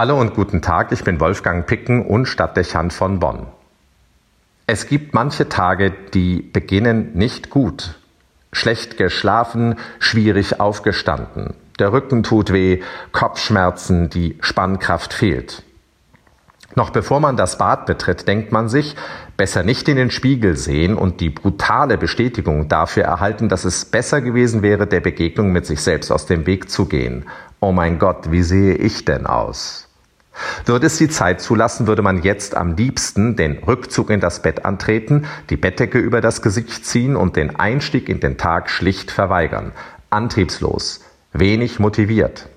Hallo und guten Tag, ich bin Wolfgang Picken und Stadtdechant von Bonn. Es gibt manche Tage, die beginnen nicht gut. Schlecht geschlafen, schwierig aufgestanden. Der Rücken tut weh, Kopfschmerzen, die Spannkraft fehlt. Noch bevor man das Bad betritt, denkt man sich, besser nicht in den Spiegel sehen und die brutale Bestätigung dafür erhalten, dass es besser gewesen wäre, der Begegnung mit sich selbst aus dem Weg zu gehen. Oh mein Gott, wie sehe ich denn aus? Würde es die Zeit zulassen, würde man jetzt am liebsten den Rückzug in das Bett antreten, die Bettdecke über das Gesicht ziehen und den Einstieg in den Tag schlicht verweigern. Antriebslos, wenig motiviert.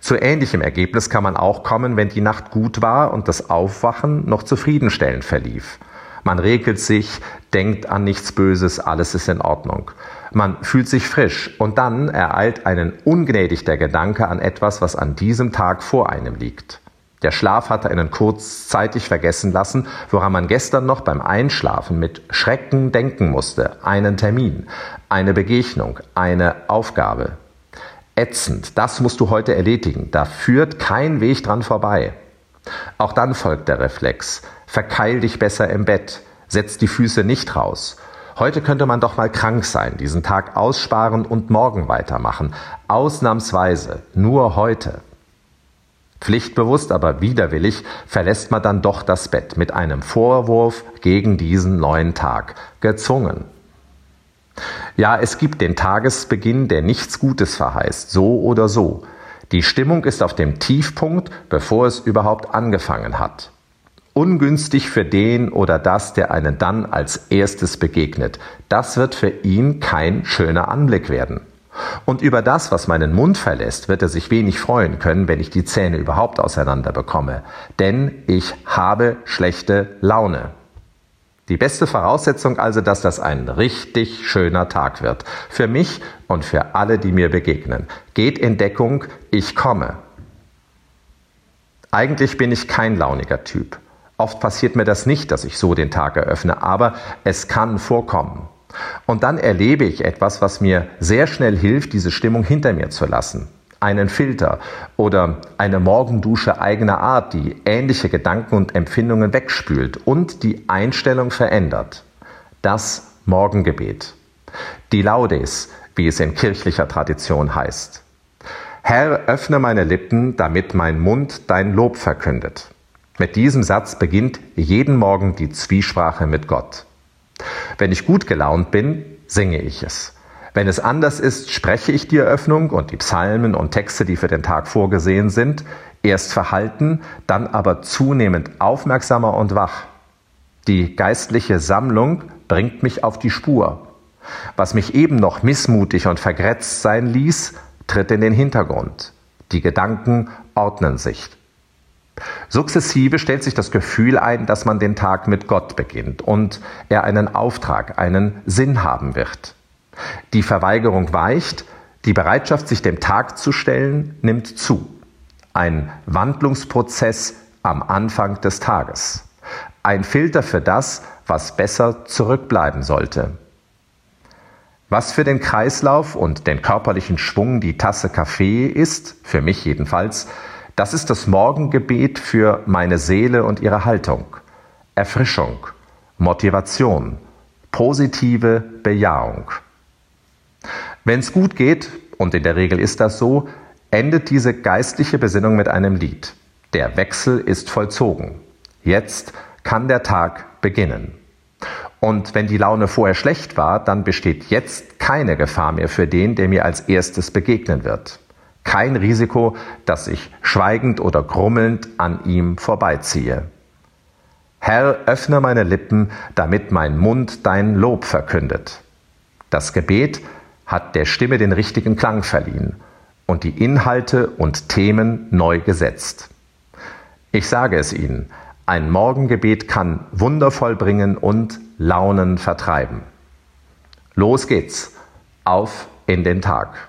Zu ähnlichem Ergebnis kann man auch kommen, wenn die Nacht gut war und das Aufwachen noch zufriedenstellend verlief. Man regelt sich, denkt an nichts Böses, alles ist in Ordnung. Man fühlt sich frisch und dann ereilt einen ungnädig der Gedanke an etwas, was an diesem Tag vor einem liegt. Der Schlaf hatte einen kurzzeitig vergessen lassen, woran man gestern noch beim Einschlafen mit Schrecken denken musste. Einen Termin, eine Begegnung, eine Aufgabe ätzend, das musst du heute erledigen, da führt kein Weg dran vorbei. Auch dann folgt der Reflex, verkeil dich besser im Bett, setz die Füße nicht raus. Heute könnte man doch mal krank sein, diesen Tag aussparen und morgen weitermachen. Ausnahmsweise, nur heute. Pflichtbewusst, aber widerwillig verlässt man dann doch das Bett mit einem Vorwurf gegen diesen neuen Tag. Gezwungen. Ja, es gibt den Tagesbeginn, der nichts Gutes verheißt, so oder so. Die Stimmung ist auf dem Tiefpunkt, bevor es überhaupt angefangen hat. Ungünstig für den oder das, der einen dann als erstes begegnet. Das wird für ihn kein schöner Anblick werden. Und über das, was meinen Mund verlässt, wird er sich wenig freuen können, wenn ich die Zähne überhaupt auseinander bekomme. Denn ich habe schlechte Laune. Die beste Voraussetzung also, dass das ein richtig schöner Tag wird. Für mich und für alle, die mir begegnen. Geht in Deckung, ich komme. Eigentlich bin ich kein launiger Typ. Oft passiert mir das nicht, dass ich so den Tag eröffne, aber es kann vorkommen. Und dann erlebe ich etwas, was mir sehr schnell hilft, diese Stimmung hinter mir zu lassen einen Filter oder eine Morgendusche eigener Art, die ähnliche Gedanken und Empfindungen wegspült und die Einstellung verändert. Das Morgengebet. Die Laudes, wie es in kirchlicher Tradition heißt. Herr, öffne meine Lippen, damit mein Mund dein Lob verkündet. Mit diesem Satz beginnt jeden Morgen die Zwiesprache mit Gott. Wenn ich gut gelaunt bin, singe ich es. Wenn es anders ist, spreche ich die Eröffnung und die Psalmen und Texte, die für den Tag vorgesehen sind, erst verhalten, dann aber zunehmend aufmerksamer und wach. Die geistliche Sammlung bringt mich auf die Spur. Was mich eben noch missmutig und vergrätzt sein ließ, tritt in den Hintergrund. Die Gedanken ordnen sich. Sukzessive stellt sich das Gefühl ein, dass man den Tag mit Gott beginnt und er einen Auftrag, einen Sinn haben wird. Die Verweigerung weicht, die Bereitschaft, sich dem Tag zu stellen, nimmt zu. Ein Wandlungsprozess am Anfang des Tages. Ein Filter für das, was besser zurückbleiben sollte. Was für den Kreislauf und den körperlichen Schwung die Tasse Kaffee ist, für mich jedenfalls, das ist das Morgengebet für meine Seele und ihre Haltung. Erfrischung, Motivation, positive Bejahung. Wenn es gut geht, und in der Regel ist das so, endet diese geistliche Besinnung mit einem Lied. Der Wechsel ist vollzogen. Jetzt kann der Tag beginnen. Und wenn die Laune vorher schlecht war, dann besteht jetzt keine Gefahr mehr für den, der mir als erstes begegnen wird. Kein Risiko, dass ich schweigend oder grummelnd an ihm vorbeiziehe. Herr, öffne meine Lippen, damit mein Mund dein Lob verkündet. Das Gebet hat der Stimme den richtigen Klang verliehen und die Inhalte und Themen neu gesetzt. Ich sage es Ihnen, ein Morgengebet kann Wunder vollbringen und Launen vertreiben. Los geht's, auf in den Tag.